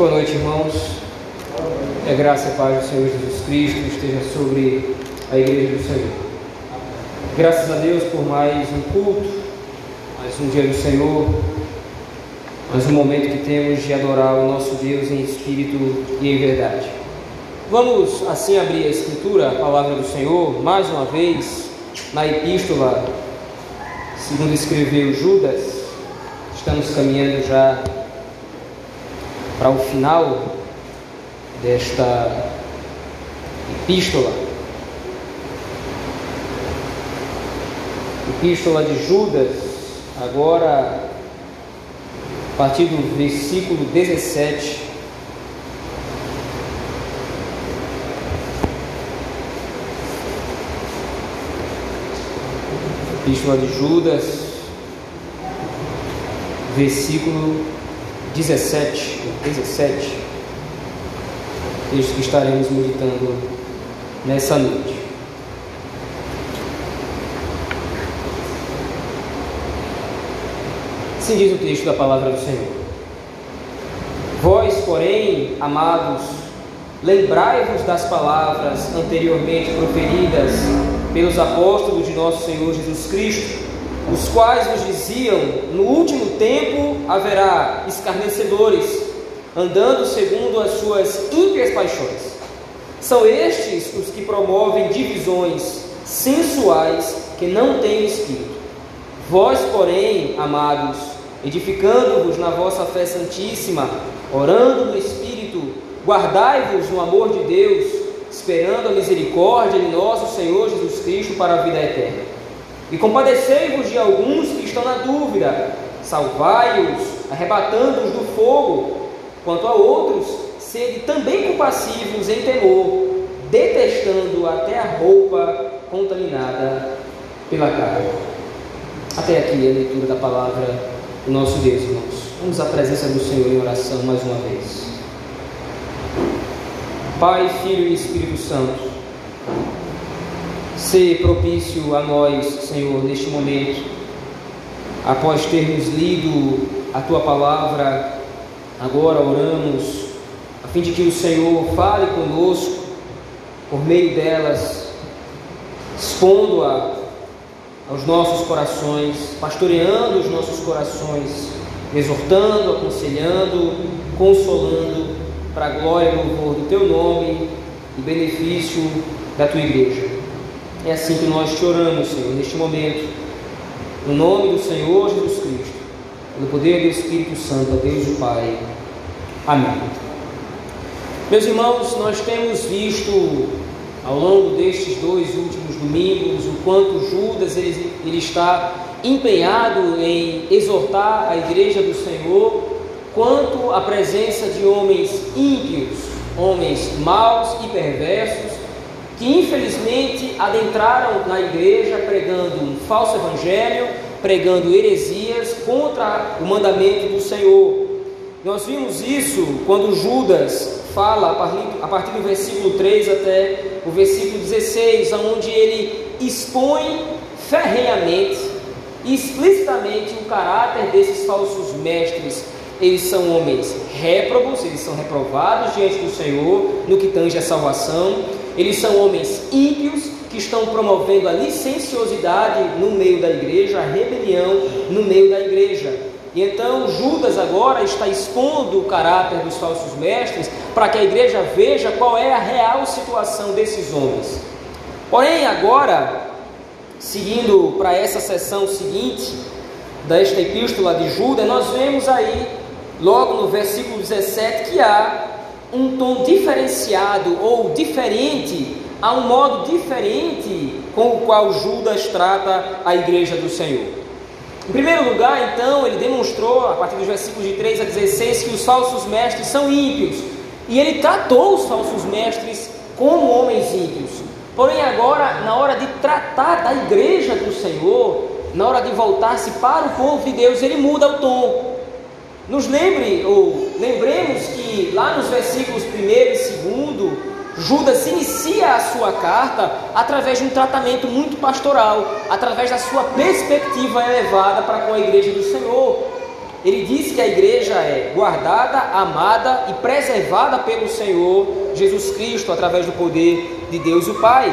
Boa noite, irmãos. A graça e paz do Senhor Jesus Cristo esteja sobre a igreja do Senhor. Graças a Deus por mais um culto, mais um dia do Senhor, mais um momento que temos de adorar o nosso Deus em espírito e em verdade. Vamos assim abrir a Escritura, a palavra do Senhor, mais uma vez, na epístola, segundo escreveu Judas. Estamos caminhando já para o final desta epístola. Epístola de Judas, agora a partir do versículo 17. Epístola de Judas, versículo 17, 17, texto que estaremos meditando nessa noite. Assim diz o texto da palavra do Senhor. Vós, porém, amados, lembrai-vos das palavras anteriormente proferidas pelos apóstolos de nosso Senhor Jesus Cristo os quais nos diziam: No último tempo haverá escarnecedores, andando segundo as suas ímpias paixões. São estes os que promovem divisões sensuais que não têm espírito. Vós, porém, amados, edificando-vos na vossa fé santíssima, orando no Espírito, guardai-vos no amor de Deus, esperando a misericórdia de nosso Senhor Jesus Cristo para a vida eterna. E compadecei-vos de alguns que estão na dúvida, salvai-os, arrebatando-os do fogo. Quanto a outros, sede também compassivos em temor, detestando até a roupa contaminada pela carne. Até aqui a leitura da palavra do nosso Deus, irmãos. Vamos à presença do Senhor em oração mais uma vez. Pai, Filho e Espírito Santo, ser propício a nós, Senhor, neste momento, após termos lido a tua palavra, agora oramos, a fim de que o Senhor fale conosco por meio delas, expondo-a aos nossos corações, pastoreando os nossos corações, exortando, aconselhando, consolando, para a glória e louvor do teu nome e benefício da tua igreja. É assim que nós te oramos, Senhor, neste momento. No nome do Senhor Jesus Cristo, no poder do Espírito Santo, a Deus o Pai. Amém. Meus irmãos, nós temos visto ao longo destes dois últimos domingos o quanto Judas ele, ele está empenhado em exortar a igreja do Senhor quanto à presença de homens ímpios, homens maus e perversos que infelizmente adentraram na igreja pregando um falso evangelho, pregando heresias contra o mandamento do Senhor. Nós vimos isso quando Judas fala a partir do versículo 3 até o versículo 16, onde ele expõe ferrenhamente e explicitamente o caráter desses falsos mestres. Eles são homens réprobos, eles são reprovados diante do Senhor no que tange a salvação eles são homens ímpios que estão promovendo a licenciosidade no meio da igreja, a rebelião no meio da igreja. E então Judas agora está expondo o caráter dos falsos mestres para que a igreja veja qual é a real situação desses homens. Porém, agora, seguindo para essa sessão seguinte desta epístola de Judas, nós vemos aí, logo no versículo 17, que há um tom diferenciado ou diferente, há um modo diferente com o qual Judas trata a igreja do Senhor. Em primeiro lugar, então, ele demonstrou, a partir dos versículos de 3 a 16, que os falsos mestres são ímpios. E ele tratou os falsos mestres como homens ímpios. Porém, agora, na hora de tratar da igreja do Senhor, na hora de voltar-se para o povo de Deus, ele muda o tom. Nos lembre, ou lembremos que lá nos versículos 1 e 2, Judas inicia a sua carta através de um tratamento muito pastoral, através da sua perspectiva elevada para com a igreja do Senhor. ele diz que a igreja é guardada, amada e preservada pelo Senhor Jesus Cristo através do poder de Deus o Pai.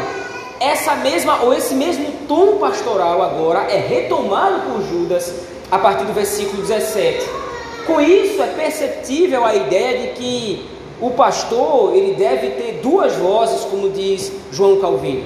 Essa mesma ou esse mesmo tom pastoral agora é retomado por Judas a partir do versículo 17. Com isso é perceptível a ideia de que o pastor ele deve ter duas vozes, como diz João Calvino.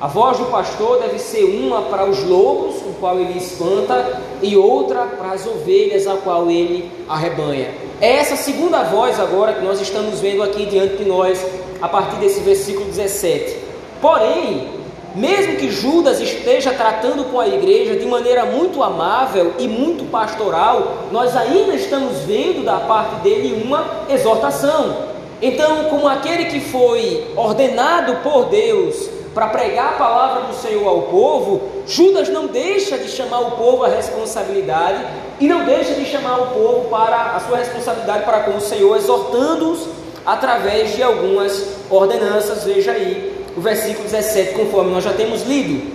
A voz do pastor deve ser uma para os lobos, o qual ele espanta, e outra para as ovelhas, a qual ele arrebanha. É essa segunda voz agora que nós estamos vendo aqui diante de nós, a partir desse versículo 17. Porém, mesmo que Judas esteja tratando com a igreja de maneira muito amável e muito pastoral, nós ainda estamos vendo da parte dele uma exortação. Então, como aquele que foi ordenado por Deus para pregar a palavra do Senhor ao povo, Judas não deixa de chamar o povo à responsabilidade e não deixa de chamar o povo para a sua responsabilidade para com o Senhor, exortando-os através de algumas ordenanças. Veja aí o versículo 17, conforme nós já temos lido.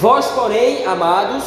Vós, porém, amados,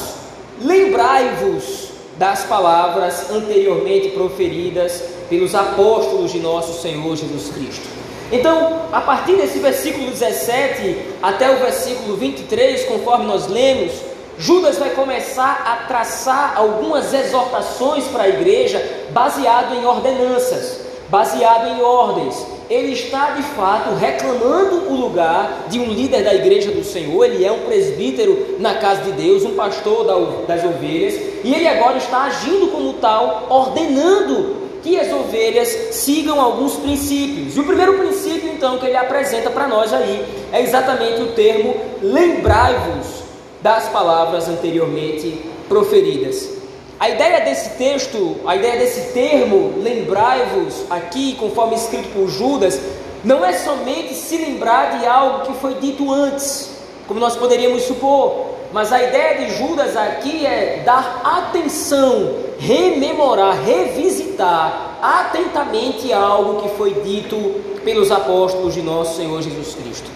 lembrai-vos das palavras anteriormente proferidas pelos apóstolos de nosso Senhor Jesus Cristo então, a partir desse versículo 17 até o versículo 23, conforme nós lemos, Judas vai começar a traçar algumas exortações para a igreja baseado em ordenanças, baseado em ordens. Ele está de fato reclamando o lugar de um líder da igreja do Senhor, ele é um presbítero na casa de Deus, um pastor das ovelhas, e ele agora está agindo como tal, ordenando que as ovelhas sigam alguns princípios. E o primeiro princípio, então, que ele apresenta para nós aí é exatamente o termo lembrai-vos das palavras anteriormente proferidas. A ideia desse texto, a ideia desse termo, lembrai-vos, aqui, conforme escrito por Judas, não é somente se lembrar de algo que foi dito antes, como nós poderíamos supor, mas a ideia de Judas aqui é dar atenção, rememorar, revisitar atentamente algo que foi dito pelos apóstolos de nosso Senhor Jesus Cristo.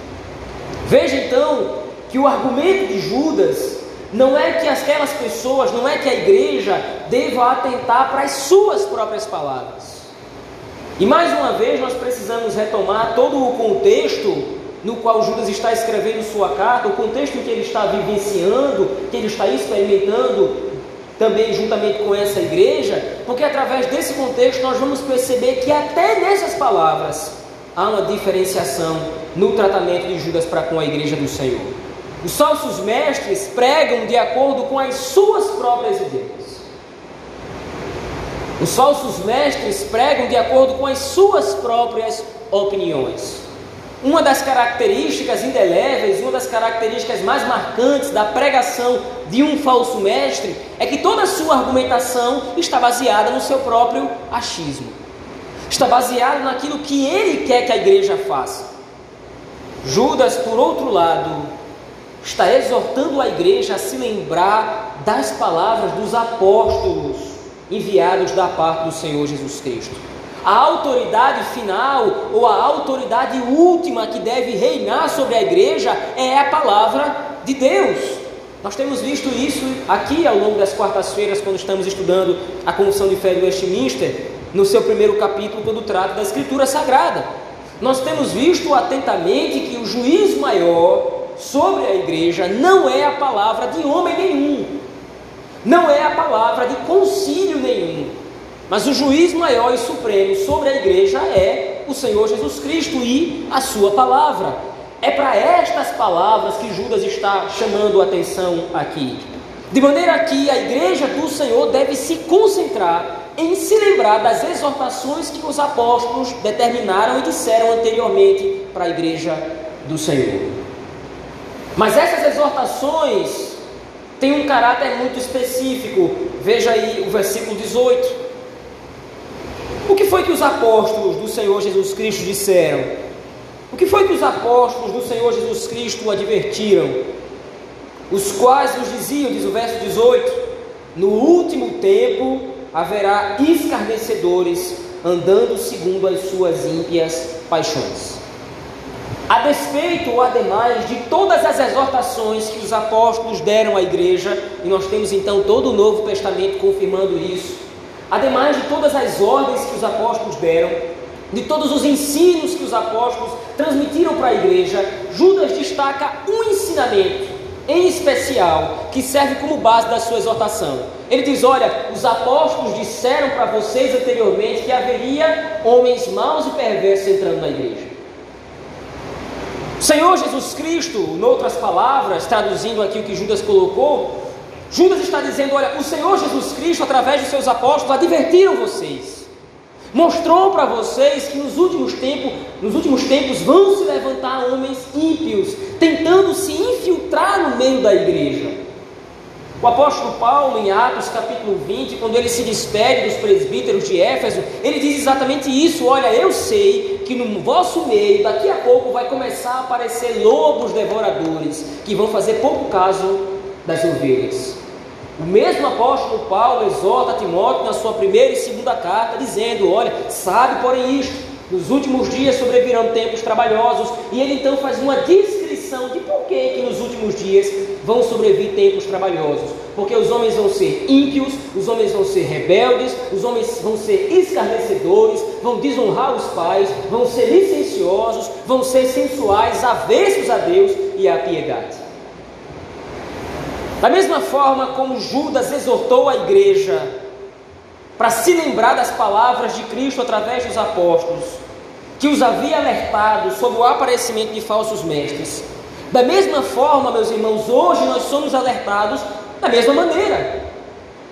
Veja então que o argumento de Judas não é que aquelas pessoas, não é que a igreja deva atentar para as suas próprias palavras. E mais uma vez nós precisamos retomar todo o contexto no qual Judas está escrevendo sua carta, o contexto que ele está vivenciando, que ele está experimentando também juntamente com essa igreja, porque através desse contexto nós vamos perceber que até nessas palavras há uma diferenciação no tratamento de Judas para com a igreja do Senhor. Os falsos mestres pregam de acordo com as suas próprias ideias. Os falsos mestres pregam de acordo com as suas próprias opiniões. Uma das características indeléveis, uma das características mais marcantes da pregação de um falso mestre é que toda a sua argumentação está baseada no seu próprio achismo. Está baseada naquilo que ele quer que a igreja faça. Judas, por outro lado, está exortando a igreja a se lembrar das palavras dos apóstolos enviados da parte do Senhor Jesus Cristo. A autoridade final ou a autoridade última que deve reinar sobre a igreja é a palavra de Deus. Nós temos visto isso aqui ao longo das quartas-feiras, quando estamos estudando a Confissão de Fé de Westminster, no seu primeiro capítulo, quando trata da Escritura Sagrada. Nós temos visto atentamente que o juiz maior sobre a igreja não é a palavra de homem nenhum, não é a palavra de concílio nenhum, mas o juiz maior e supremo sobre a igreja é o Senhor Jesus Cristo e a sua palavra. É para estas palavras que Judas está chamando a atenção aqui. De maneira que a igreja do Senhor deve se concentrar em se lembrar das exortações que os apóstolos determinaram e disseram anteriormente para a igreja do Senhor. Mas essas exortações têm um caráter muito específico. Veja aí o versículo 18. O que foi que os apóstolos do Senhor Jesus Cristo disseram? O que foi que os apóstolos do Senhor Jesus Cristo advertiram? Os quais nos diziam, diz o verso 18: No último tempo haverá escarnecedores andando segundo as suas ímpias paixões. A despeito ademais de todas as exortações que os apóstolos deram à igreja, e nós temos então todo o Novo Testamento confirmando isso, ademais de todas as ordens que os apóstolos deram, de todos os ensinos que os apóstolos transmitiram para a igreja, Judas destaca um ensinamento em especial que serve como base da sua exortação. Ele diz: Olha, os apóstolos disseram para vocês anteriormente que haveria homens maus e perversos entrando na igreja. O Senhor Jesus Cristo, em outras palavras, traduzindo aqui o que Judas colocou, Judas está dizendo: olha, o Senhor Jesus Cristo, através de seus apóstolos, advertiram vocês, mostrou para vocês que nos últimos tempos, nos últimos tempos vão se levantar homens ímpios, tentando se infiltrar no meio da igreja. O apóstolo Paulo, em Atos capítulo 20, quando ele se despede dos presbíteros de Éfeso, ele diz exatamente isso: Olha, eu sei que no vosso meio, daqui a pouco, vai começar a aparecer lobos devoradores que vão fazer pouco caso das ovelhas. O mesmo apóstolo Paulo exorta Timóteo na sua primeira e segunda carta, dizendo: Olha, sabe, porém, isto, nos últimos dias sobrevirão tempos trabalhosos, e ele então faz uma descrição de por que, que nos últimos dias vão sobrevir tempos trabalhosos. Porque os homens vão ser ímpios, os homens vão ser rebeldes, os homens vão ser escarnecedores, vão desonrar os pais, vão ser licenciosos, vão ser sensuais, avessos a Deus e à piedade. Da mesma forma como Judas exortou a igreja para se lembrar das palavras de Cristo através dos apóstolos, que os havia alertado sobre o aparecimento de falsos mestres, da mesma forma, meus irmãos, hoje nós somos alertados da mesma maneira.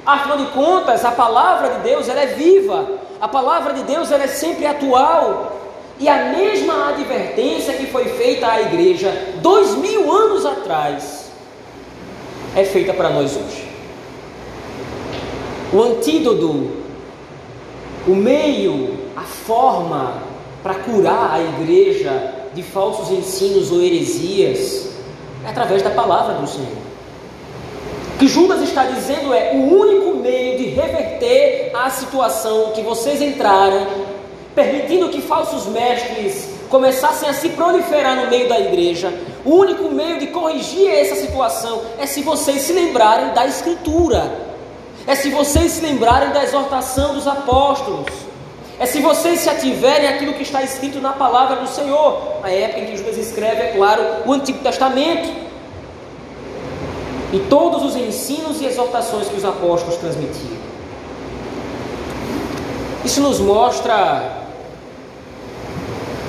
Afinal de contas, a palavra de Deus ela é viva, a palavra de Deus ela é sempre atual. E a mesma advertência que foi feita à igreja dois mil anos atrás é feita para nós hoje. O antídoto, o meio, a forma para curar a igreja de falsos ensinos ou heresias é através da palavra do Senhor. O que Judas está dizendo é: o único meio de reverter a situação que vocês entraram, permitindo que falsos mestres começassem a se proliferar no meio da igreja, o único meio de corrigir essa situação é se vocês se lembrarem da Escritura, é se vocês se lembrarem da exortação dos apóstolos. É se vocês se ativerem aquilo que está escrito na palavra do Senhor. A época em que Judas escreve, é claro, o Antigo Testamento. E todos os ensinos e exortações que os apóstolos transmitiam. Isso nos mostra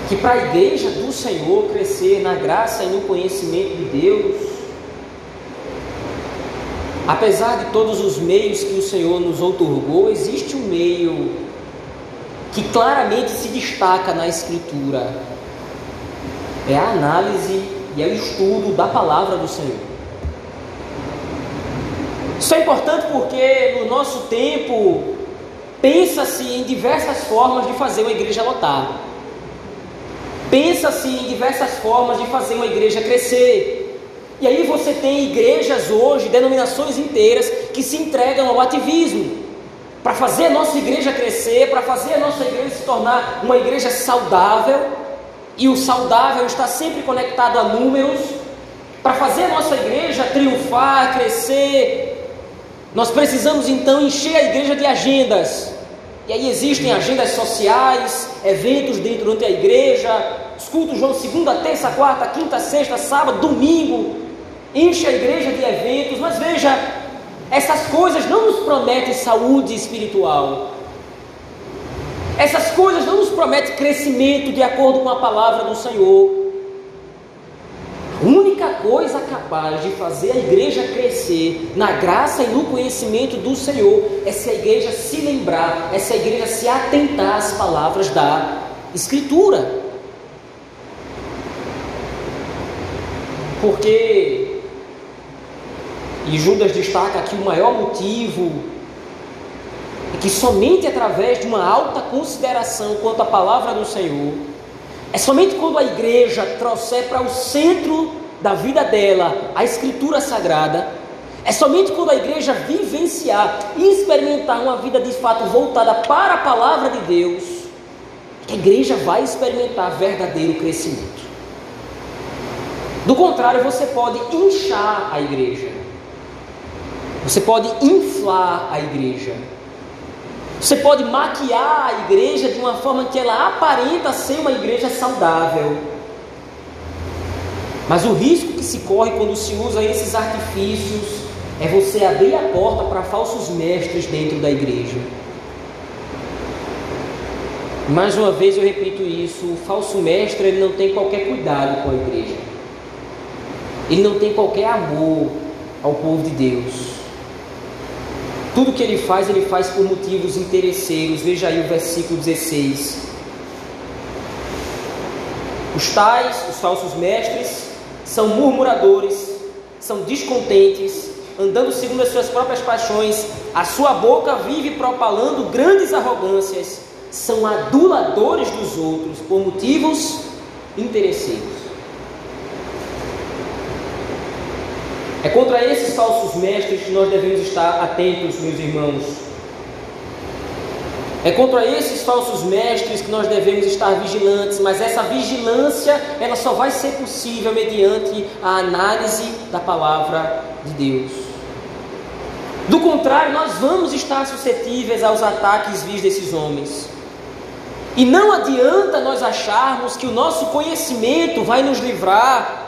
que para a igreja do Senhor crescer na graça e no conhecimento de Deus, apesar de todos os meios que o Senhor nos outorgou, existe um meio que claramente se destaca na Escritura é a análise e é o estudo da palavra do Senhor. Isso é importante porque no nosso tempo pensa-se em diversas formas de fazer uma igreja lotar. Pensa-se em diversas formas de fazer uma igreja crescer. E aí você tem igrejas hoje, denominações inteiras, que se entregam ao ativismo para fazer a nossa igreja crescer, para fazer a nossa igreja se tornar uma igreja saudável, e o saudável está sempre conectado a números, para fazer a nossa igreja triunfar, crescer, nós precisamos então encher a igreja de agendas. E aí existem agendas sociais, eventos dentro durante a igreja, os cultos vão segunda, terça, quarta, quinta, sexta, sábado, domingo. Enche a igreja de eventos, mas veja, essas coisas não nos prometem saúde espiritual. Essas coisas não nos prometem crescimento de acordo com a palavra do Senhor. A única coisa capaz de fazer a igreja crescer na graça e no conhecimento do Senhor é se a igreja se lembrar, é se a igreja se atentar às palavras da Escritura. Porque e Judas destaca aqui o maior motivo é que somente através de uma alta consideração quanto à palavra do Senhor, é somente quando a igreja trouxer para o centro da vida dela a Escritura Sagrada, é somente quando a igreja vivenciar e experimentar uma vida de fato voltada para a palavra de Deus, que a igreja vai experimentar verdadeiro crescimento. Do contrário, você pode inchar a igreja. Você pode inflar a igreja. Você pode maquiar a igreja de uma forma que ela aparenta ser uma igreja saudável. Mas o risco que se corre quando se usa esses artifícios é você abrir a porta para falsos mestres dentro da igreja. Mais uma vez eu repito isso: o falso mestre ele não tem qualquer cuidado com a igreja, ele não tem qualquer amor ao povo de Deus. Tudo que ele faz, ele faz por motivos interesseiros. Veja aí o versículo 16. Os tais, os falsos mestres, são murmuradores, são descontentes, andando segundo as suas próprias paixões, a sua boca vive propalando grandes arrogâncias, são aduladores dos outros por motivos interesseiros. É contra esses falsos mestres que nós devemos estar atentos, meus irmãos. É contra esses falsos mestres que nós devemos estar vigilantes, mas essa vigilância ela só vai ser possível mediante a análise da palavra de Deus. Do contrário, nós vamos estar suscetíveis aos ataques vis desses homens. E não adianta nós acharmos que o nosso conhecimento vai nos livrar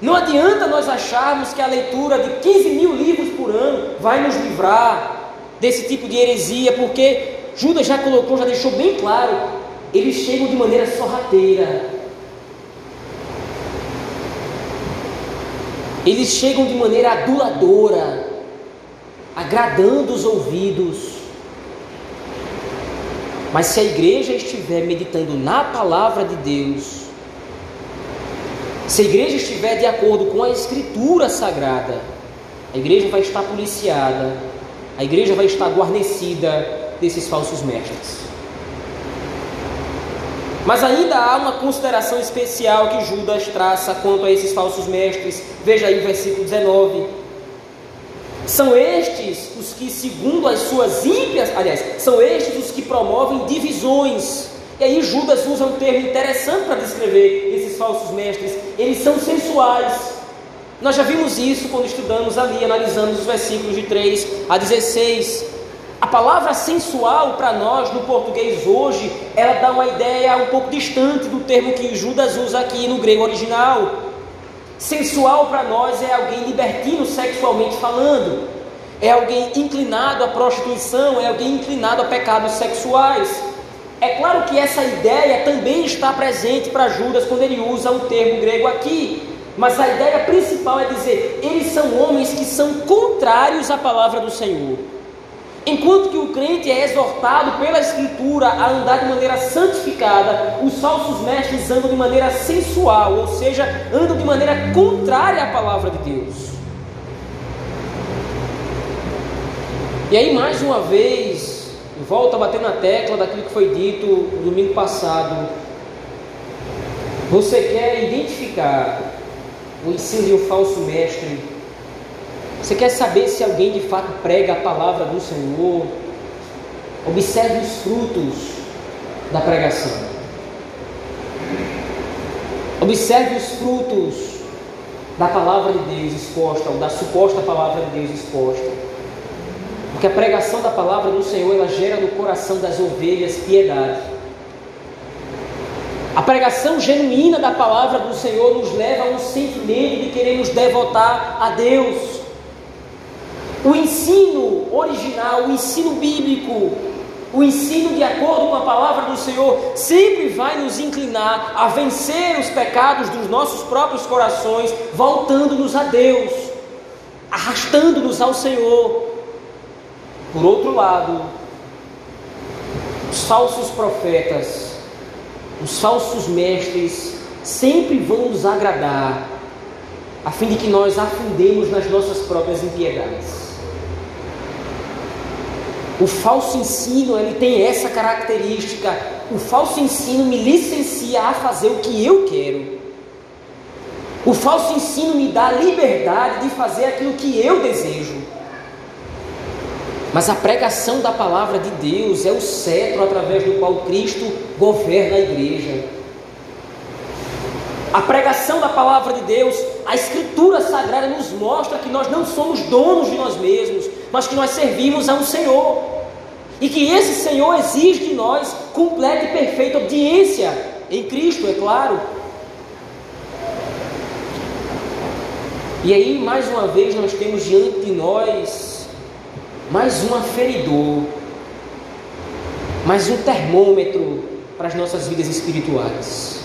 não adianta nós acharmos que a leitura de 15 mil livros por ano vai nos livrar desse tipo de heresia, porque Judas já colocou, já deixou bem claro, eles chegam de maneira sorrateira. Eles chegam de maneira aduladora, agradando os ouvidos. Mas se a igreja estiver meditando na palavra de Deus, se a igreja estiver de acordo com a Escritura Sagrada, a igreja vai estar policiada, a igreja vai estar guarnecida desses falsos mestres. Mas ainda há uma consideração especial que Judas traça quanto a esses falsos mestres. Veja aí o versículo 19. São estes os que, segundo as suas ímpias, aliás, são estes os que promovem divisões e aí Judas usa um termo interessante para descrever esses falsos mestres. Eles são sensuais. Nós já vimos isso quando estudamos ali, analisamos os versículos de 3 a 16. A palavra sensual para nós no português hoje, ela dá uma ideia um pouco distante do termo que Judas usa aqui no grego original. Sensual para nós é alguém libertino sexualmente falando, é alguém inclinado à prostituição, é alguém inclinado a pecados sexuais. É claro que essa ideia também está presente para Judas quando ele usa o termo grego aqui, mas a ideia principal é dizer: eles são homens que são contrários à palavra do Senhor. Enquanto que o crente é exortado pela Escritura a andar de maneira santificada, os falsos mestres andam de maneira sensual, ou seja, andam de maneira contrária à palavra de Deus. E aí, mais uma vez, volta a bater na tecla daquilo que foi dito no domingo passado. Você quer identificar o ensino de um falso mestre? Você quer saber se alguém de fato prega a palavra do Senhor? Observe os frutos da pregação. Observe os frutos da palavra de Deus exposta, ou da suposta palavra de Deus exposta. Porque a pregação da palavra do Senhor, ela gera no coração das ovelhas piedade. A pregação genuína da palavra do Senhor nos leva a um sentimento de querer nos devotar a Deus. O ensino original, o ensino bíblico, o ensino de acordo com a palavra do Senhor sempre vai nos inclinar a vencer os pecados dos nossos próprios corações, voltando-nos a Deus, arrastando-nos ao Senhor. Por outro lado, os falsos profetas, os falsos mestres, sempre vão nos agradar, a fim de que nós afundemos nas nossas próprias impiedades. O falso ensino, ele tem essa característica. O falso ensino me licencia a fazer o que eu quero. O falso ensino me dá liberdade de fazer aquilo que eu desejo. Mas a pregação da palavra de Deus é o cetro através do qual Cristo governa a igreja. A pregação da palavra de Deus, a escritura sagrada nos mostra que nós não somos donos de nós mesmos, mas que nós servimos a um Senhor. E que esse Senhor exige de nós completa e perfeita obediência em Cristo, é claro. E aí, mais uma vez, nós temos diante de nós mais um aferidor, mais um termômetro para as nossas vidas espirituais.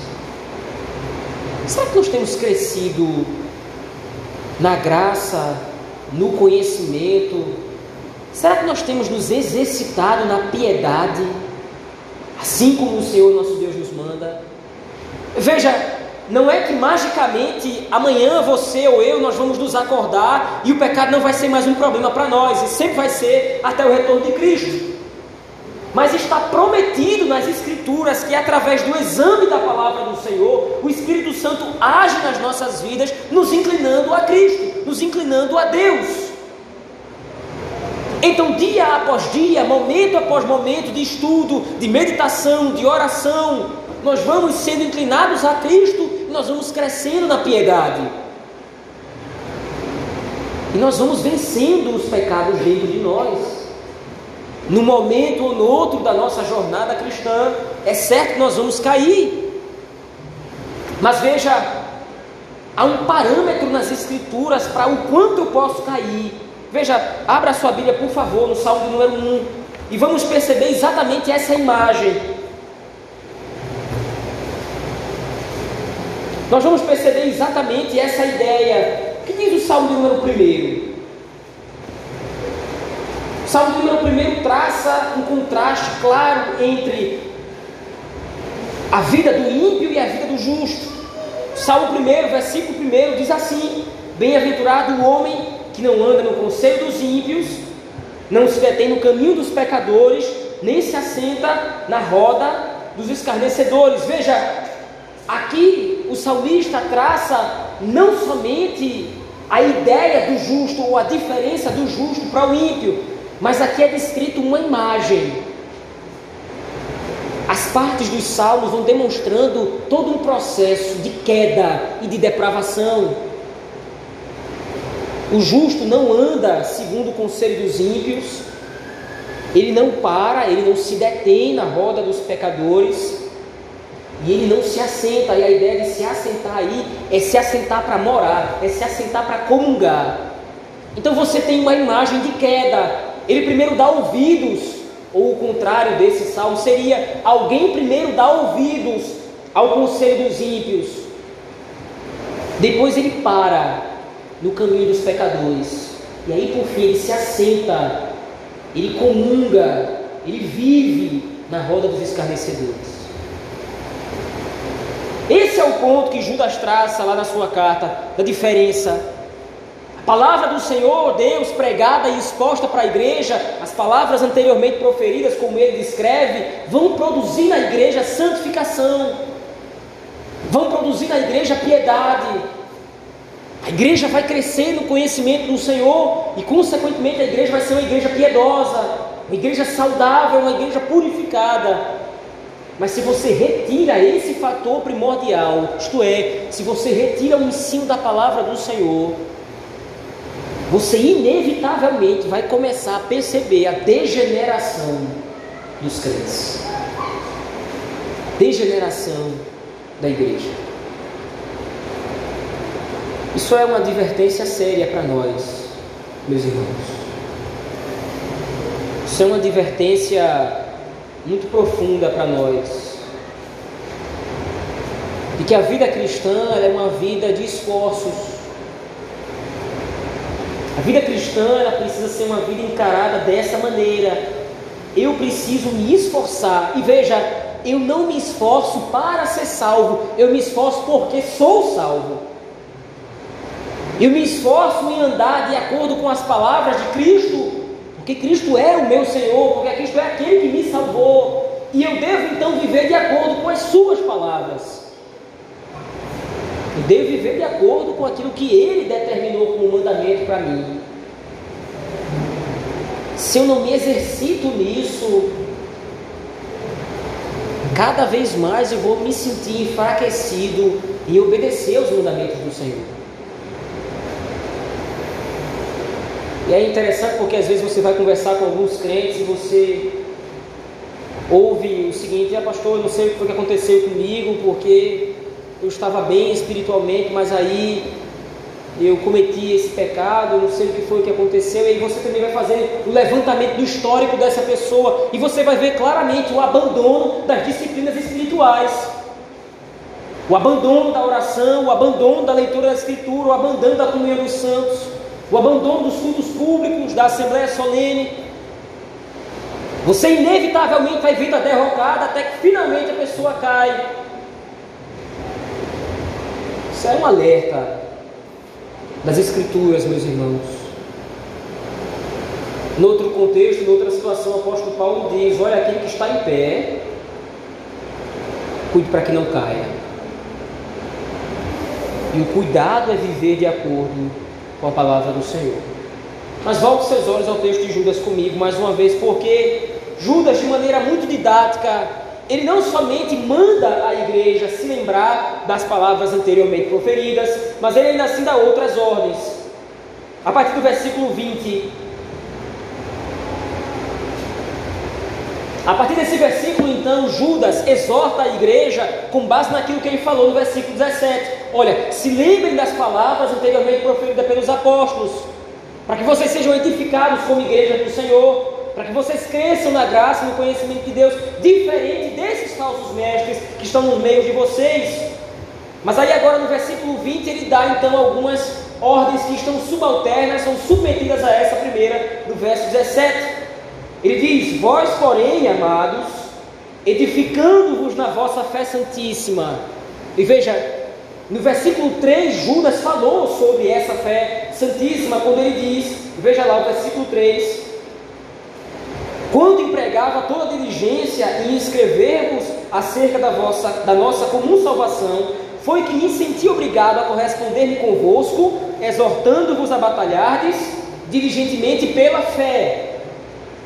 Será que nós temos crescido na graça, no conhecimento? Será que nós temos nos exercitado na piedade, assim como o Senhor nosso Deus nos manda? Veja, não é que magicamente amanhã você ou eu nós vamos nos acordar e o pecado não vai ser mais um problema para nós, e sempre vai ser até o retorno de Cristo. Mas está prometido nas Escrituras que, através do exame da palavra do Senhor, o Espírito Santo age nas nossas vidas, nos inclinando a Cristo, nos inclinando a Deus. Então, dia após dia, momento após momento de estudo, de meditação, de oração, nós vamos sendo inclinados a Cristo e nós vamos crescendo na piedade. E nós vamos vencendo os pecados dentro de nós num momento ou no outro da nossa jornada cristã, é certo que nós vamos cair. Mas veja, há um parâmetro nas Escrituras para o quanto eu posso cair. Veja, abra sua Bíblia, por favor, no Salmo número 1, e vamos perceber exatamente essa imagem. Nós vamos perceber exatamente essa ideia. O que diz o Salmo número 1? Salmo número 1 traça um contraste claro entre a vida do ímpio e a vida do justo. Salmo 1, versículo 1 diz assim: Bem-aventurado o homem que não anda no conselho dos ímpios, não se detém no caminho dos pecadores, nem se assenta na roda dos escarnecedores. Veja, aqui o salmista traça não somente a ideia do justo ou a diferença do justo para o ímpio, mas aqui é descrito uma imagem. As partes dos salmos vão demonstrando todo um processo de queda e de depravação. O justo não anda segundo o conselho dos ímpios, ele não para, ele não se detém na roda dos pecadores, e ele não se assenta. E a ideia de se assentar aí é se assentar para morar, é se assentar para comungar. Então você tem uma imagem de queda, ele primeiro dá ouvidos, ou o contrário desse salmo seria: alguém primeiro dá ouvidos ao conselho dos ímpios, depois ele para no caminho dos pecadores, e aí por fim ele se assenta, ele comunga, ele vive na roda dos escarnecedores. Ponto que Judas traça lá na sua carta, da diferença palavra do Senhor, Deus, pregada e exposta para a igreja, as palavras anteriormente proferidas, como ele descreve, vão produzir na igreja santificação, vão produzir na igreja piedade. A igreja vai crescer no conhecimento do Senhor e, consequentemente, a igreja vai ser uma igreja piedosa, uma igreja saudável, uma igreja purificada. Mas se você retira esse fator primordial, isto é, se você retira o ensino da palavra do Senhor, você inevitavelmente vai começar a perceber a degeneração dos crentes. Degeneração da igreja. Isso é uma advertência séria para nós, meus irmãos. Isso é uma advertência muito profunda para nós. De que a vida cristã é uma vida de esforços a vida cristã precisa ser uma vida encarada dessa maneira. Eu preciso me esforçar. E veja, eu não me esforço para ser salvo, eu me esforço porque sou salvo. Eu me esforço em andar de acordo com as palavras de Cristo, porque Cristo é o meu Senhor, porque Cristo é aquele que me salvou. E eu devo então viver de acordo com as Suas palavras. Eu devo viver de acordo com aquilo que Ele determinou como mandamento para mim. Se eu não me exercito nisso, cada vez mais eu vou me sentir enfraquecido e obedecer aos mandamentos do Senhor. E é interessante porque às vezes você vai conversar com alguns crentes e você ouve o seguinte: ah, pastor, eu não sei o que foi que aconteceu comigo, porque eu estava bem espiritualmente, mas aí eu cometi esse pecado, eu não sei o que foi que aconteceu, e aí você também vai fazer o levantamento do histórico dessa pessoa, e você vai ver claramente o abandono das disciplinas espirituais, o abandono da oração, o abandono da leitura da Escritura, o abandono da comunhão dos santos, o abandono dos cultos públicos, da Assembleia Solene. Você inevitavelmente vai vir a derrocada até que finalmente a pessoa cai. Isso é um alerta das Escrituras, meus irmãos. No outro contexto, em outra situação, o apóstolo Paulo diz: Olha, aquele que está em pé, cuide para que não caia. E o cuidado é viver de acordo com a palavra do Senhor. Mas volte seus olhos ao texto de Judas comigo mais uma vez, porque Judas, de maneira muito didática, ele não somente manda a igreja se lembrar das palavras anteriormente proferidas, mas ele ainda assim dá outras ordens. A partir do versículo 20. A partir desse versículo, então, Judas exorta a igreja com base naquilo que ele falou no versículo 17. Olha, se lembrem das palavras anteriormente proferidas pelos apóstolos, para que vocês sejam edificados como igreja do Senhor para que vocês cresçam na graça e no conhecimento de Deus, diferente desses falsos mestres que estão no meio de vocês. Mas aí agora no versículo 20 ele dá então algumas ordens que estão subalternas, são submetidas a essa primeira do verso 17. Ele diz: Vós, porém, amados, edificando-vos na vossa fé santíssima. E veja, no versículo 3, Judas falou sobre essa fé santíssima, quando ele diz, veja lá o versículo 3, quando empregava toda a diligência em escrevermos acerca da, vossa, da nossa comum salvação, foi que me senti obrigado a corresponder-me convosco, exortando-vos a batalhardes diligentemente pela fé.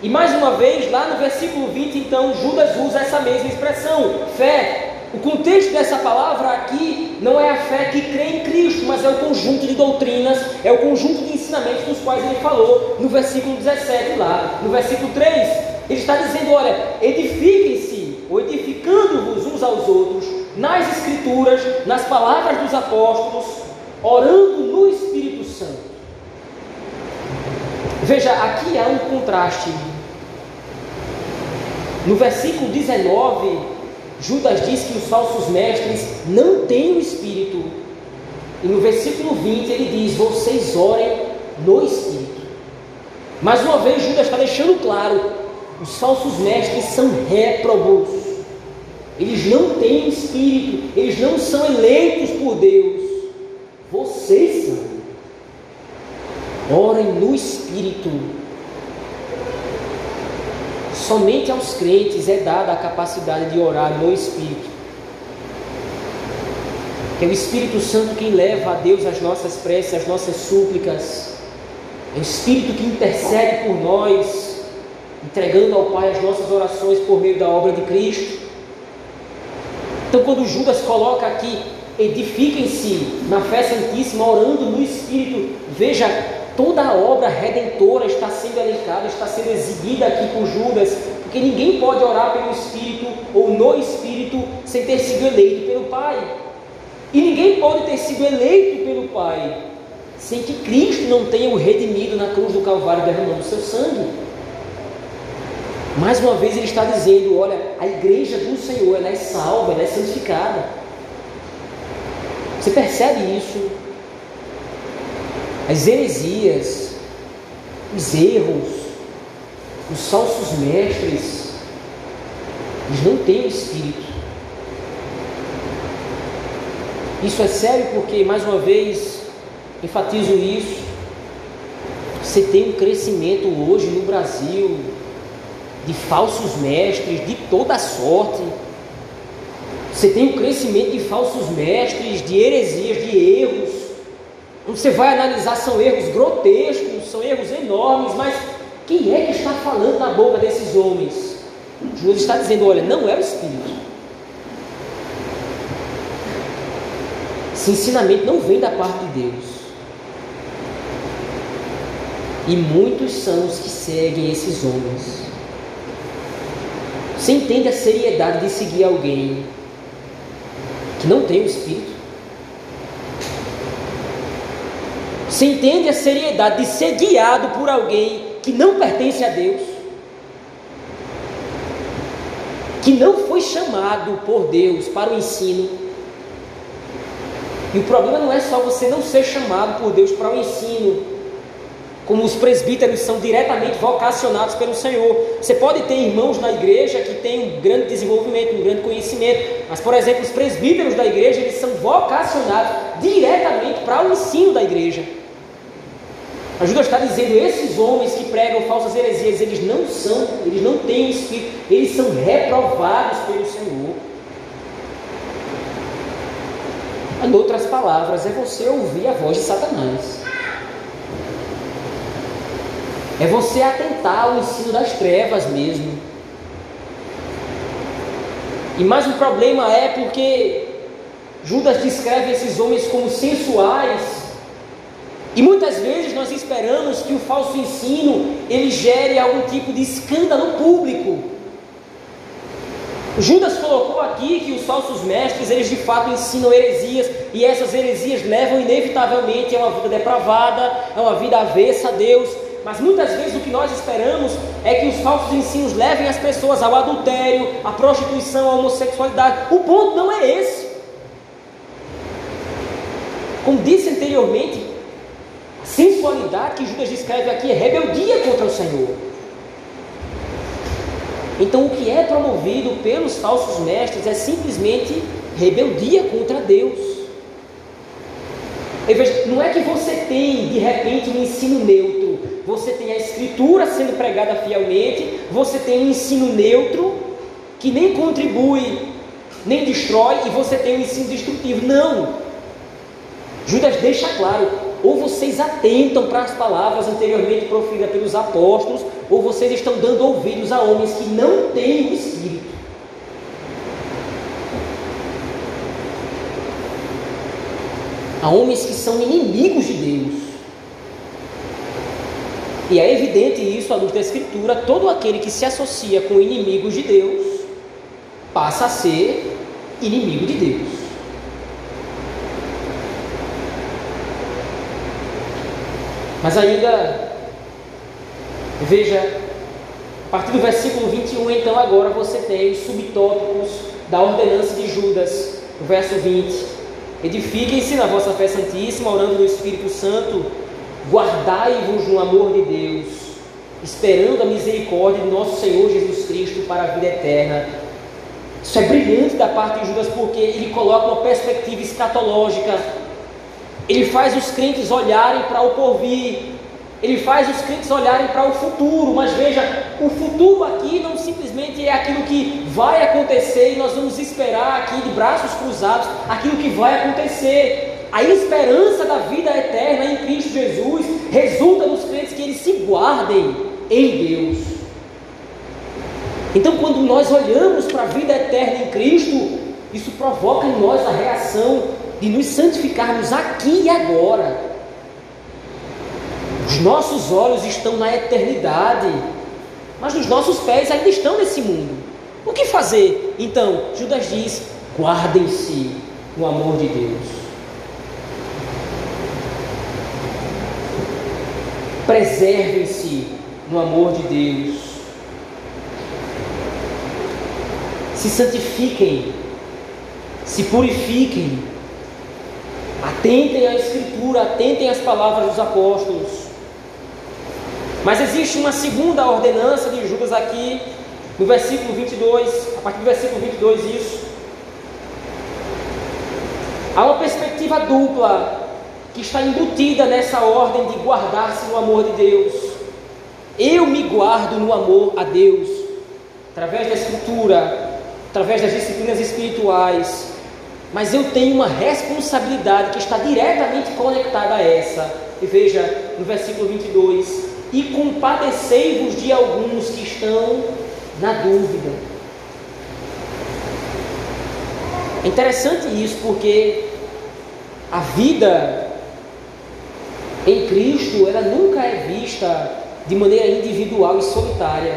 E mais uma vez, lá no versículo 20, então, Judas usa essa mesma expressão, fé. O contexto dessa palavra aqui não é a fé que crê em Cristo, mas é o conjunto de doutrinas, é o conjunto de ensinamentos dos quais ele falou no versículo 17 lá. No versículo 3, ele está dizendo: olha, edifiquem-se, ou edificando-vos uns aos outros, nas Escrituras, nas palavras dos apóstolos, orando no Espírito Santo. Veja, aqui há um contraste. No versículo 19, Judas diz que os falsos mestres não têm o Espírito. E no versículo 20 ele diz: Vocês orem no Espírito. Mais uma vez, Judas está deixando claro: os falsos mestres são réprobos. Eles não têm Espírito. Eles não são eleitos por Deus. Vocês são. Orem no Espírito. Somente aos crentes é dada a capacidade de orar no Espírito. Que é o Espírito Santo quem leva a Deus as nossas preces, as nossas súplicas. É o Espírito que intercede por nós, entregando ao Pai as nossas orações por meio da obra de Cristo. Então, quando Judas coloca aqui, edifiquem-se na fé santíssima, orando no Espírito, veja Toda a obra redentora está sendo elencada, está sendo exibida aqui por Judas, porque ninguém pode orar pelo Espírito ou no Espírito sem ter sido eleito pelo Pai. E ninguém pode ter sido eleito pelo Pai sem que Cristo não tenha o redimido na cruz do Calvário derramando o seu sangue. Mais uma vez ele está dizendo: olha, a igreja do Senhor ela é salva, ela é santificada. Você percebe isso? As heresias, os erros, os falsos mestres, eles não têm Espírito. Isso é sério porque, mais uma vez, enfatizo isso. Você tem um crescimento hoje no Brasil de falsos mestres de toda sorte. Você tem um crescimento de falsos mestres, de heresias, de erros você vai analisar, são erros grotescos, são erros enormes, mas quem é que está falando na boca desses homens? Jesus está dizendo: olha, não é o Espírito. Esse ensinamento não vem da parte de Deus. E muitos são os que seguem esses homens. Você entende a seriedade de seguir alguém que não tem o Espírito? Você entende a seriedade de ser guiado por alguém que não pertence a Deus? Que não foi chamado por Deus para o ensino. E o problema não é só você não ser chamado por Deus para o ensino, como os presbíteros são diretamente vocacionados pelo Senhor. Você pode ter irmãos na igreja que têm um grande desenvolvimento, um grande conhecimento, mas, por exemplo, os presbíteros da igreja, eles são vocacionados diretamente para o ensino da igreja. A Judas está dizendo, esses homens que pregam falsas heresias, eles não são, eles não têm Espírito, eles são reprovados pelo Senhor. Em outras palavras, é você ouvir a voz de Satanás. É você atentar ao ensino das trevas mesmo. E mais um problema é porque Judas descreve esses homens como sensuais. E muitas vezes nós esperamos que o falso ensino ele gere algum tipo de escândalo público. Judas colocou aqui que os falsos mestres, eles de fato ensinam heresias, e essas heresias levam inevitavelmente a uma vida depravada, a uma vida avessa a Deus, mas muitas vezes o que nós esperamos é que os falsos ensinos levem as pessoas ao adultério, à prostituição, à homossexualidade. O ponto não é esse. Como disse anteriormente, sensualidade que Judas descreve aqui é rebeldia contra o Senhor. Então, o que é promovido pelos falsos mestres é simplesmente rebeldia contra Deus. Veja, não é que você tem de repente um ensino neutro você tem a escritura sendo pregada fielmente, você tem um ensino neutro, que nem contribui, nem destrói, e você tem um ensino destrutivo. Não! Judas deixa claro: ou vocês atentam para as palavras anteriormente proferidas pelos apóstolos, ou vocês estão dando ouvidos a homens que não têm o Espírito. A homens que são inimigos de Deus. E é evidente isso à luz da Escritura: todo aquele que se associa com inimigos de Deus passa a ser inimigo de Deus. Mas ainda, veja, a partir do versículo 21, então agora você tem os subtópicos da ordenança de Judas, no verso 20. Edifiquem-se na vossa fé santíssima, orando no Espírito Santo Guardai-vos no amor de Deus, esperando a misericórdia de nosso Senhor Jesus Cristo para a vida eterna. Isso é brilhante da parte de Judas porque ele coloca uma perspectiva escatológica. Ele faz os crentes olharem para o porvir. Ele faz os crentes olharem para o futuro. Mas veja, o futuro aqui não simplesmente é aquilo que vai acontecer e nós vamos esperar aqui de braços cruzados aquilo que vai acontecer. A esperança da vida eterna em Cristo Jesus resulta nos crentes que eles se guardem em Deus. Então, quando nós olhamos para a vida eterna em Cristo, isso provoca em nós a reação de nos santificarmos aqui e agora. Os nossos olhos estão na eternidade, mas os nossos pés ainda estão nesse mundo. O que fazer? Então, Judas diz: guardem-se no amor de Deus. Preservem-se no amor de Deus. Se santifiquem, se purifiquem. Atentem à Escritura, atentem às palavras dos apóstolos. Mas existe uma segunda ordenança de Judas aqui, no versículo 22, a partir do versículo 22, isso. Há uma perspectiva dupla que está embutida nessa ordem de guardar-se no amor de Deus. Eu me guardo no amor a Deus, através da Escritura, através das disciplinas espirituais, mas eu tenho uma responsabilidade que está diretamente conectada a essa. E veja no versículo 22: E compadecei-vos de alguns que estão na dúvida. É interessante isso porque a vida em Cristo, ela nunca é vista de maneira individual e solitária.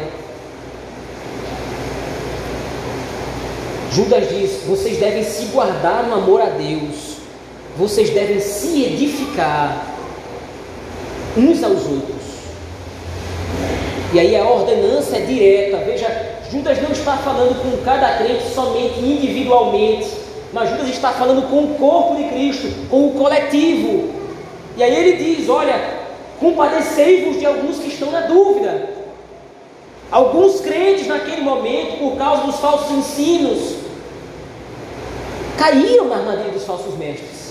Judas diz: vocês devem se guardar no amor a Deus, vocês devem se edificar uns aos outros. E aí a ordenança é direta. Veja, Judas não está falando com cada crente somente individualmente, mas Judas está falando com o corpo de Cristo, com o coletivo. E aí ele diz: Olha, compadecei-vos de alguns que estão na dúvida. Alguns crentes naquele momento, por causa dos falsos ensinos, caíram na armadilha dos falsos mestres.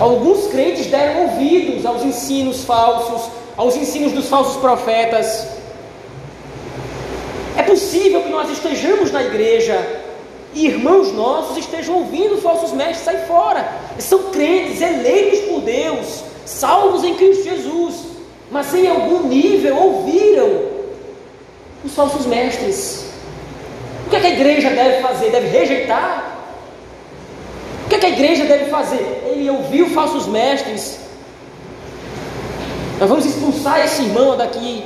Alguns crentes deram ouvidos aos ensinos falsos, aos ensinos dos falsos profetas. É possível que nós estejamos na igreja e irmãos nossos estejam ouvindo falsos mestres sair fora. São crentes eleitos por Deus, salvos em Cristo Jesus, mas em algum nível ouviram os falsos mestres. Que, é que a igreja deve fazer? Deve rejeitar? O que, é que a igreja deve fazer? Ele ouviu falsos mestres. Nós vamos expulsar esse irmão daqui.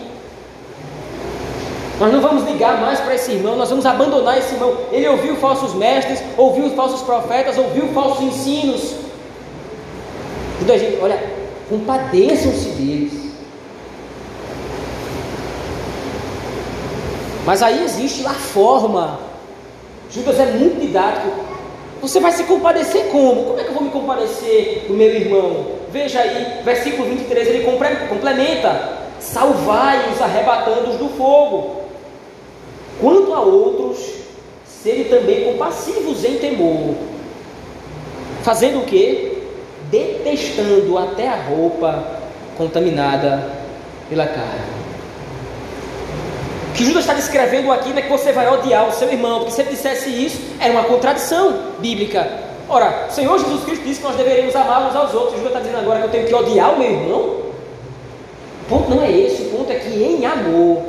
Nós não vamos ligar mais para esse irmão, nós vamos abandonar esse irmão. Ele ouviu falsos mestres, ouviu falsos profetas, ouviu falsos ensinos. A gente, olha, compadeçam-se deles. Mas aí existe a forma. Judas é muito didático. Você vai se compadecer como? Como é que eu vou me compadecer do meu irmão? Veja aí, versículo 23, ele complementa: Salvai-os arrebatando-os do fogo. Quanto a outros, serem também compassivos em temor. Fazendo o que? Detestando até a roupa contaminada pela carne. Que Judas está descrevendo aqui não é que você vai odiar o seu irmão, porque se ele dissesse isso, era uma contradição bíblica. Ora, o Senhor Jesus Cristo disse que nós deveríamos amar uns aos outros. Judas está dizendo agora que eu tenho que odiar o meu irmão? O ponto não é esse, o ponto é que em amor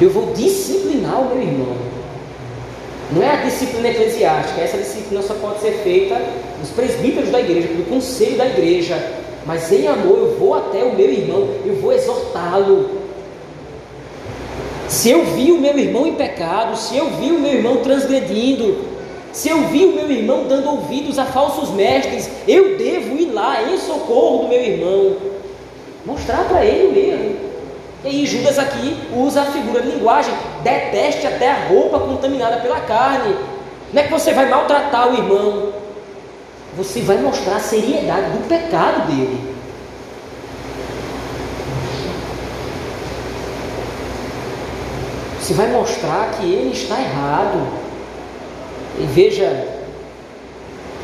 eu vou disciplinar o meu irmão. Não é a disciplina eclesiástica, essa disciplina só pode ser feita nos presbíteros da igreja, no conselho da igreja. Mas em amor eu vou até o meu irmão, eu vou exortá-lo. Se eu vi o meu irmão em pecado, se eu vi o meu irmão transgredindo, se eu vi o meu irmão dando ouvidos a falsos mestres, eu devo ir lá em socorro do meu irmão, mostrar para ele o erro. E aí Judas aqui usa a figura de linguagem, deteste até a roupa contaminada pela carne. Não é que você vai maltratar o irmão, você vai mostrar a seriedade do pecado dele. Você vai mostrar que ele está errado. E veja,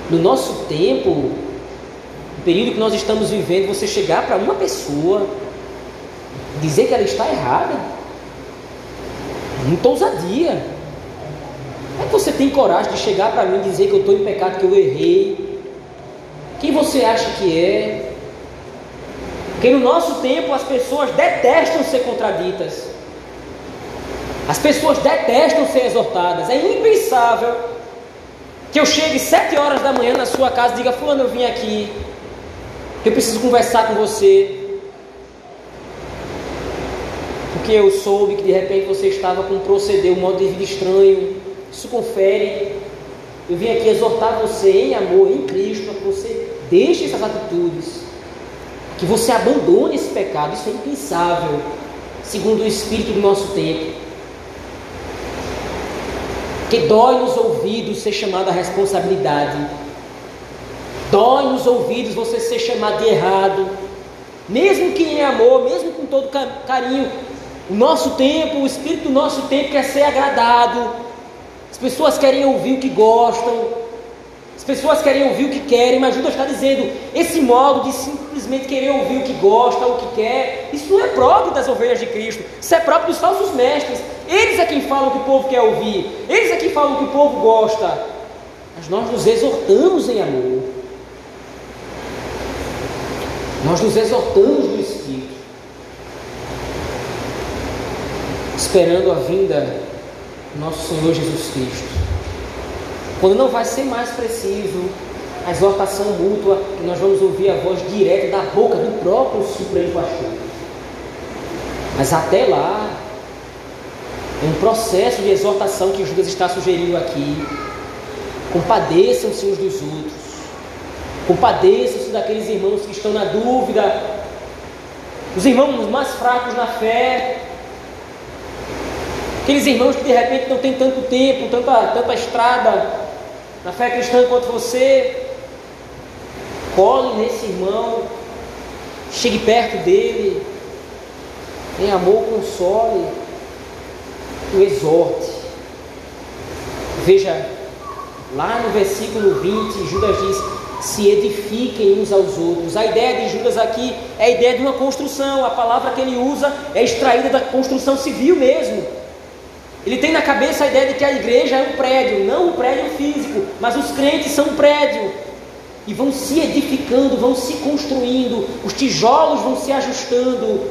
no nosso tempo, no período que nós estamos vivendo, você chegar para uma pessoa dizer que ela está errada. Muita ousadia. Como é que você tem coragem de chegar para mim e dizer que eu estou em pecado, que eu errei? Quem você acha que é? Porque no nosso tempo as pessoas detestam ser contraditas. As pessoas detestam ser exortadas. É impensável que eu chegue sete horas da manhã na sua casa e diga: Fulano, eu vim aqui, eu preciso conversar com você. porque eu soube que de repente você estava com um proceder, um modo de vida estranho. Isso confere. Eu vim aqui exortar você em amor, em Cristo, para que você deixe essas atitudes, que você abandone esse pecado. Isso é impensável, segundo o Espírito do nosso tempo. Que dói nos ouvidos ser chamado a responsabilidade. Dói nos ouvidos você ser chamado de errado. Mesmo que em amor, mesmo com todo carinho, o nosso tempo, o espírito do nosso tempo quer ser agradado. As pessoas querem ouvir o que gostam. As pessoas querem ouvir o que querem, mas Judas está dizendo: esse modo de simplesmente querer ouvir o que gosta, o que quer, isso não é próprio das ovelhas de Cristo, isso é próprio dos falsos mestres. Eles é quem falam o que o povo quer ouvir, eles é quem falam o que o povo gosta. Mas nós nos exortamos em amor, nós nos exortamos no Espírito. esperando a vinda do nosso Senhor Jesus Cristo. Quando não vai ser mais preciso a exortação mútua, que nós vamos ouvir a voz direta da boca do próprio Supremo Pastor. Mas até lá, um processo de exortação que Judas está sugerindo aqui. Compadeçam-se uns dos outros. Compadeçam-se daqueles irmãos que estão na dúvida. Os irmãos mais fracos na fé. Aqueles irmãos que de repente não têm tanto tempo, tanta, tanta estrada na fé cristã quanto você. Cole nesse irmão. Chegue perto dele. Em amor, console o exorte. Veja, lá no versículo 20, Judas diz: se edifiquem uns aos outros. A ideia de Judas aqui é a ideia de uma construção. A palavra que ele usa é extraída da construção civil mesmo. Ele tem na cabeça a ideia de que a igreja é um prédio, não um prédio físico, mas os crentes são um prédio. E vão se edificando, vão se construindo, os tijolos vão se ajustando,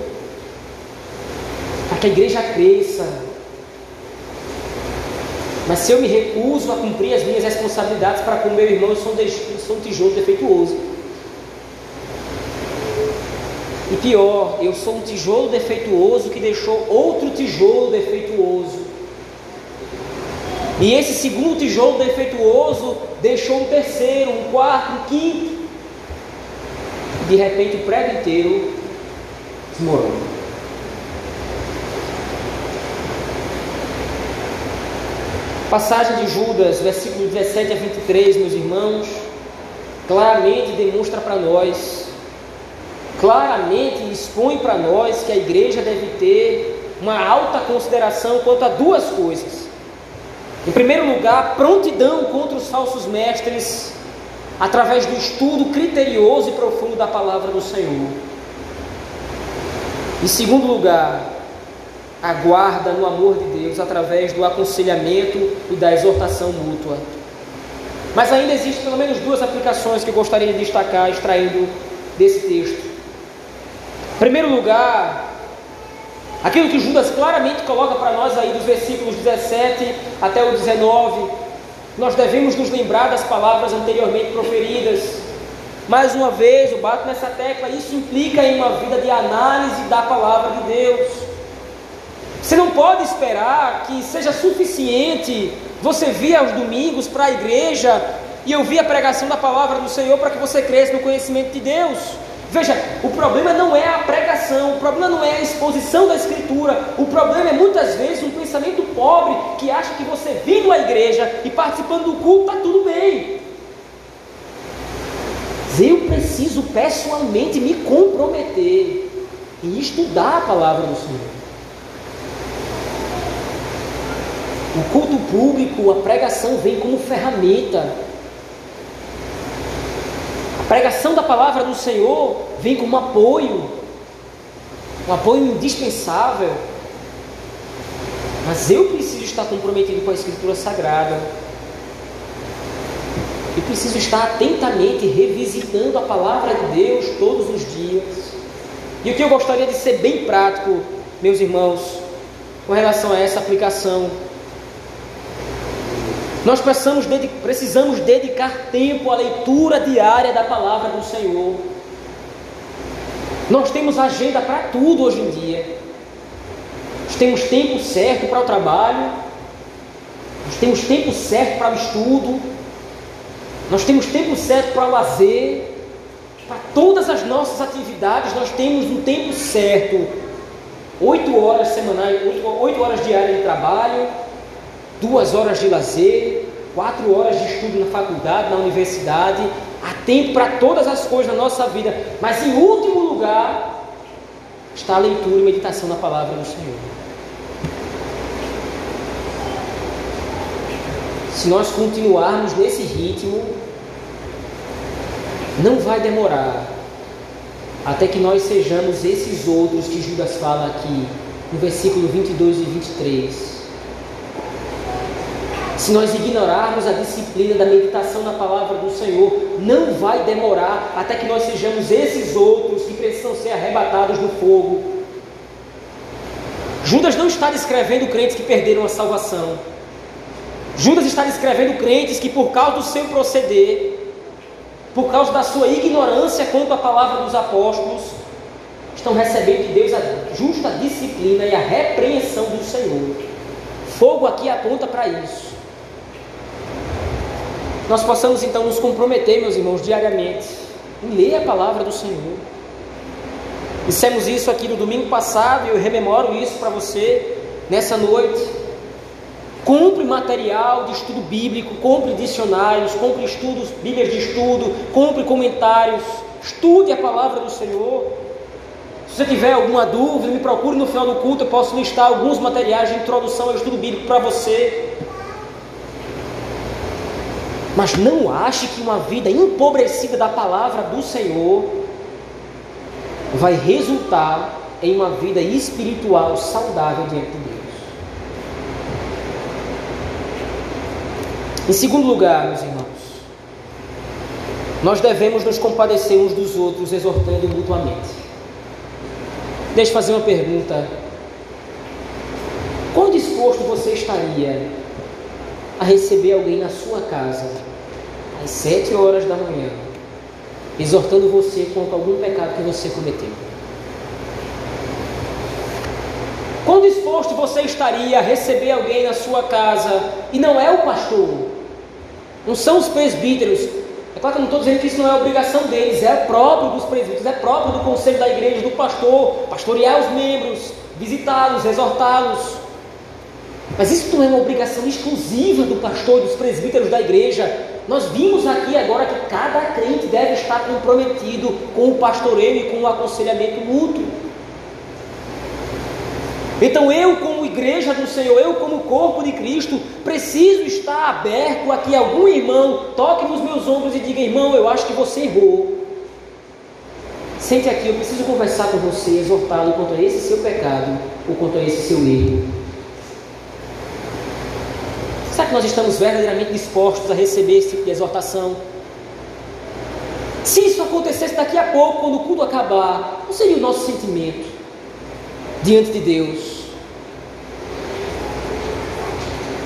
para que a igreja cresça, mas se eu me recuso a cumprir as minhas responsabilidades para com meu irmão, eu sou um, eu sou um tijolo defeituoso. E pior, eu sou um tijolo defeituoso que deixou outro tijolo defeituoso. E esse segundo tijolo defeituoso deixou um terceiro, um quarto, um quinto. De repente o prédio inteiro desmorona. Passagem de Judas, versículo 17 a 23, meus irmãos, claramente demonstra para nós, claramente expõe para nós que a igreja deve ter uma alta consideração quanto a duas coisas. Em primeiro lugar, prontidão contra os falsos mestres, através do estudo criterioso e profundo da palavra do Senhor. Em segundo lugar, aguarda no amor de Deus através do aconselhamento e da exortação mútua. Mas ainda existem pelo menos duas aplicações que eu gostaria de destacar extraindo desse texto. Em primeiro lugar, aquilo que Judas claramente coloca para nós aí dos versículos 17 até o 19, nós devemos nos lembrar das palavras anteriormente proferidas. Mais uma vez, eu bato nessa tecla, isso implica em uma vida de análise da palavra de Deus. Você não pode esperar que seja suficiente você vir aos domingos para a igreja e ouvir a pregação da palavra do Senhor para que você cresça no conhecimento de Deus. Veja, o problema não é a pregação, o problema não é a exposição da Escritura, o problema é muitas vezes um pensamento pobre que acha que você vindo à igreja e participando do culto está tudo bem. Eu preciso pessoalmente me comprometer em estudar a palavra do Senhor. O culto público, a pregação vem como ferramenta. A pregação da palavra do Senhor vem como apoio, um apoio indispensável. Mas eu preciso estar comprometido com a Escritura Sagrada. Eu preciso estar atentamente revisitando a palavra de Deus todos os dias. E o que eu gostaria de ser bem prático, meus irmãos, com relação a essa aplicação nós precisamos, precisamos dedicar tempo à leitura diária da palavra do Senhor. Nós temos agenda para tudo hoje em dia. Nós temos tempo certo para o trabalho, nós temos tempo certo para o estudo, nós temos tempo certo para o lazer, para todas as nossas atividades nós temos um tempo certo. Oito horas semanais, oito horas diárias de trabalho, duas horas de lazer, quatro horas de estudo na faculdade, na universidade, há tempo para todas as coisas na nossa vida, mas em último lugar está a leitura e meditação da palavra do Senhor. Se nós continuarmos nesse ritmo, não vai demorar até que nós sejamos esses outros que Judas fala aqui, no versículo 22 e 23 se nós ignorarmos a disciplina da meditação na palavra do Senhor, não vai demorar até que nós sejamos esses outros que precisam ser arrebatados no fogo. Judas não está descrevendo crentes que perderam a salvação. Judas está descrevendo crentes que, por causa do seu proceder, por causa da sua ignorância quanto à palavra dos apóstolos, estão recebendo de Deus a justa disciplina e a repreensão do Senhor. Fogo aqui aponta para isso. Nós possamos então nos comprometer, meus irmãos, diariamente, em ler a palavra do Senhor. Dissemos isso aqui no domingo passado e eu rememoro isso para você nessa noite. Compre material de estudo bíblico, compre dicionários, compre estudos, bíblias de estudo, compre comentários, estude a palavra do Senhor. Se você tiver alguma dúvida, me procure no final do culto, eu posso listar alguns materiais de introdução ao estudo bíblico para você. Mas não ache que uma vida empobrecida da palavra do Senhor vai resultar em uma vida espiritual saudável diante de Deus. Em segundo lugar, meus irmãos, nós devemos nos compadecer uns dos outros, exortando mutuamente. Deixa eu fazer uma pergunta. Quão disposto você estaria a receber alguém na sua casa às sete horas da manhã, exortando você contra algum pecado que você cometeu? Quão disposto você estaria a receber alguém na sua casa e não é o pastor, não são os presbíteros. É claro que eu não estou dizendo que isso não é obrigação deles, é próprio dos presbíteros, é próprio do conselho da igreja, do pastor, pastorear os membros, visitá-los, exortá-los. Mas isso não é uma obrigação exclusiva do pastor dos presbíteros da igreja. Nós vimos aqui agora que cada crente deve estar comprometido com o pastoreio e com o aconselhamento mútuo. Então eu, como igreja do Senhor, eu, como corpo de Cristo, preciso estar aberto a que algum irmão toque nos meus ombros e diga: irmão, eu acho que você errou. Sente aqui, eu preciso conversar com você, exortá-lo quanto a esse seu pecado ou quanto a esse seu erro. Será que nós estamos verdadeiramente dispostos a receber esse tipo de exortação? Se isso acontecesse daqui a pouco, quando o culto acabar, qual seria o nosso sentimento? diante de Deus.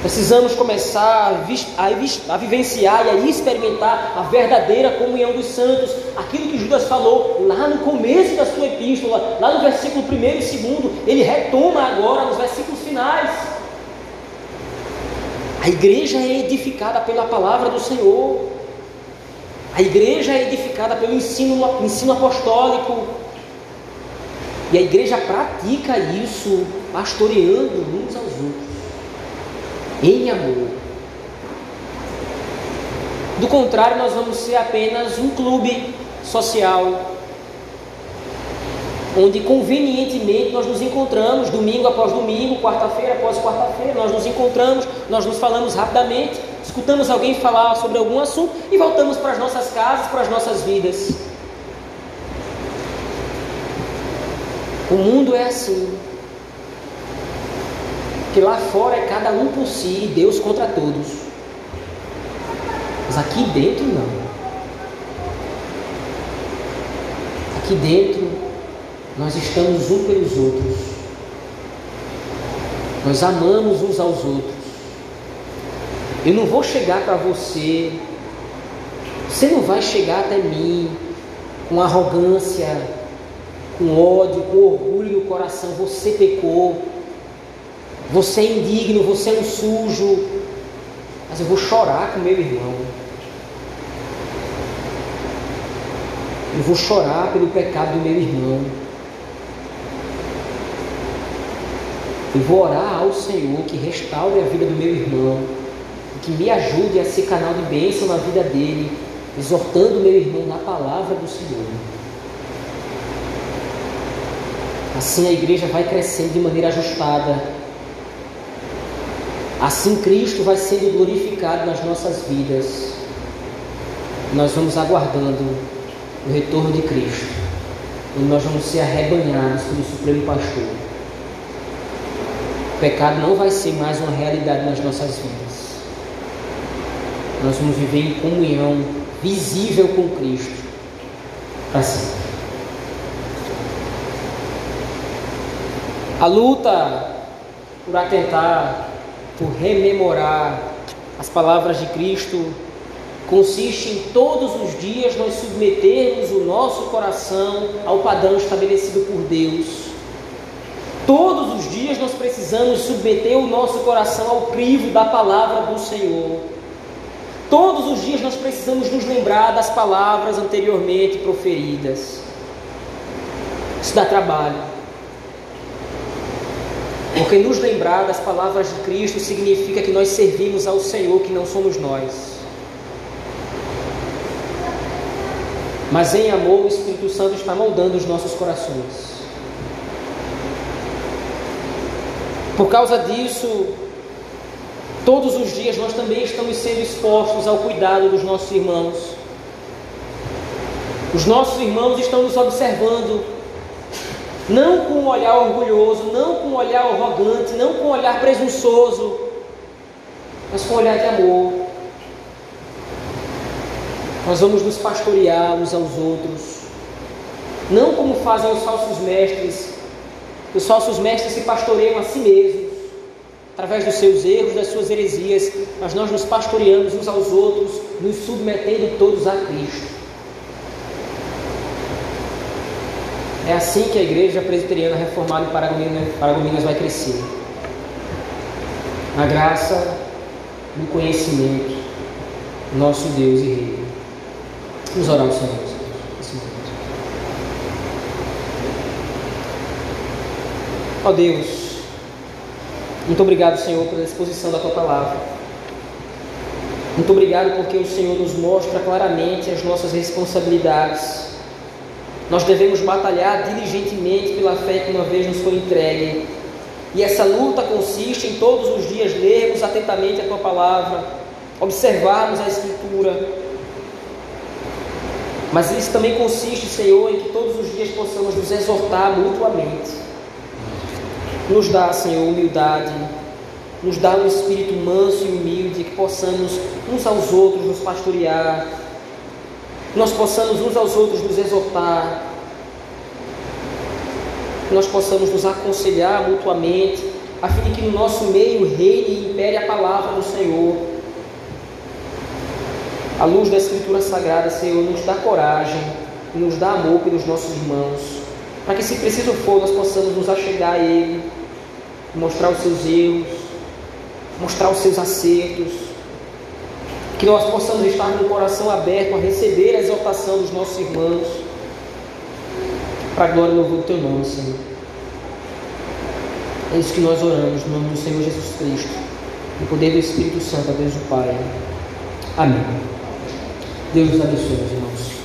Precisamos começar a, a, vivenciar e a experimentar a verdadeira comunhão dos santos, aquilo que Judas falou lá no começo da sua epístola, lá no versículo 1 e 2, ele retoma agora nos versículos finais. A igreja é edificada pela palavra do Senhor, a igreja é edificada pelo ensino, ensino apostólico, e a igreja pratica isso, pastoreando uns aos outros, em amor. Do contrário, nós vamos ser apenas um clube social, onde convenientemente nós nos encontramos, domingo após domingo, quarta-feira após quarta-feira, nós nos encontramos, nós nos falamos rapidamente, escutamos alguém falar sobre algum assunto e voltamos para as nossas casas, para as nossas vidas. O mundo é assim. Que lá fora é cada um por si e Deus contra todos. Mas aqui dentro não. Aqui dentro nós estamos um pelos outros. Nós amamos uns aos outros. Eu não vou chegar para você, você não vai chegar até mim com arrogância, com ódio, com orgulho no coração, você pecou, você é indigno, você é um sujo, mas eu vou chorar com meu irmão. Eu vou chorar pelo pecado do meu irmão. Eu vou orar ao Senhor que restaure a vida do meu irmão, que me ajude a ser canal de bênção na vida dele, exortando meu irmão na palavra do Senhor. Assim a igreja vai crescendo de maneira ajustada. Assim Cristo vai sendo glorificado nas nossas vidas. Nós vamos aguardando o retorno de Cristo. E nós vamos ser arrebanhados pelo Supremo Pastor. O pecado não vai ser mais uma realidade nas nossas vidas. Nós vamos viver em comunhão visível com Cristo para sempre. A luta por atentar, por rememorar as palavras de Cristo consiste em todos os dias nós submetermos o nosso coração ao padrão estabelecido por Deus. Todos os dias nós precisamos submeter o nosso coração ao crivo da palavra do Senhor. Todos os dias nós precisamos nos lembrar das palavras anteriormente proferidas. Isso dá trabalho. Porque nos lembrar das palavras de Cristo significa que nós servimos ao Senhor, que não somos nós. Mas em amor, o Espírito Santo está moldando os nossos corações. Por causa disso, todos os dias nós também estamos sendo expostos ao cuidado dos nossos irmãos. Os nossos irmãos estão nos observando não com um olhar orgulhoso, não com um olhar arrogante, não com um olhar presunçoso, mas com um olhar de amor. Nós vamos nos pastorear uns aos outros, não como fazem os falsos mestres. Os falsos mestres se pastoreiam a si mesmos, através dos seus erros, das suas heresias, mas nós nos pastoreamos uns aos outros, nos submetendo todos a Cristo. É assim que a igreja presbiteriana reformada em Paragominas vai crescer. Na graça, no conhecimento, nosso Deus e Rei. Vamos orar ao Senhor. Ó Deus, muito obrigado, Senhor, pela exposição da tua palavra. Muito obrigado porque o Senhor nos mostra claramente as nossas responsabilidades nós devemos batalhar diligentemente pela fé que uma vez nos foi entregue. E essa luta consiste em todos os dias lermos atentamente a tua palavra, observarmos a Escritura. Mas isso também consiste, Senhor, em que todos os dias possamos nos exortar mutuamente. Nos dá, Senhor, humildade, nos dá um espírito manso e humilde, que possamos uns aos outros nos pastorear, nós possamos uns aos outros nos exortar, nós possamos nos aconselhar mutuamente, a fim de que no nosso meio reine e impere a palavra do Senhor. A luz da Escritura Sagrada, Senhor, nos dá coragem e nos dá amor pelos nossos irmãos, para que, se preciso for, nós possamos nos achegar a Ele, mostrar os seus erros, mostrar os seus acertos, que nós possamos estar com o coração aberto a receber a exaltação dos nossos irmãos, para a glória e louvor do Teu nome, Senhor. É isso que nós oramos, no nome do Senhor Jesus Cristo, no poder do Espírito Santo, a Deus o Pai. Amém. Deus nos abençoe, irmãos.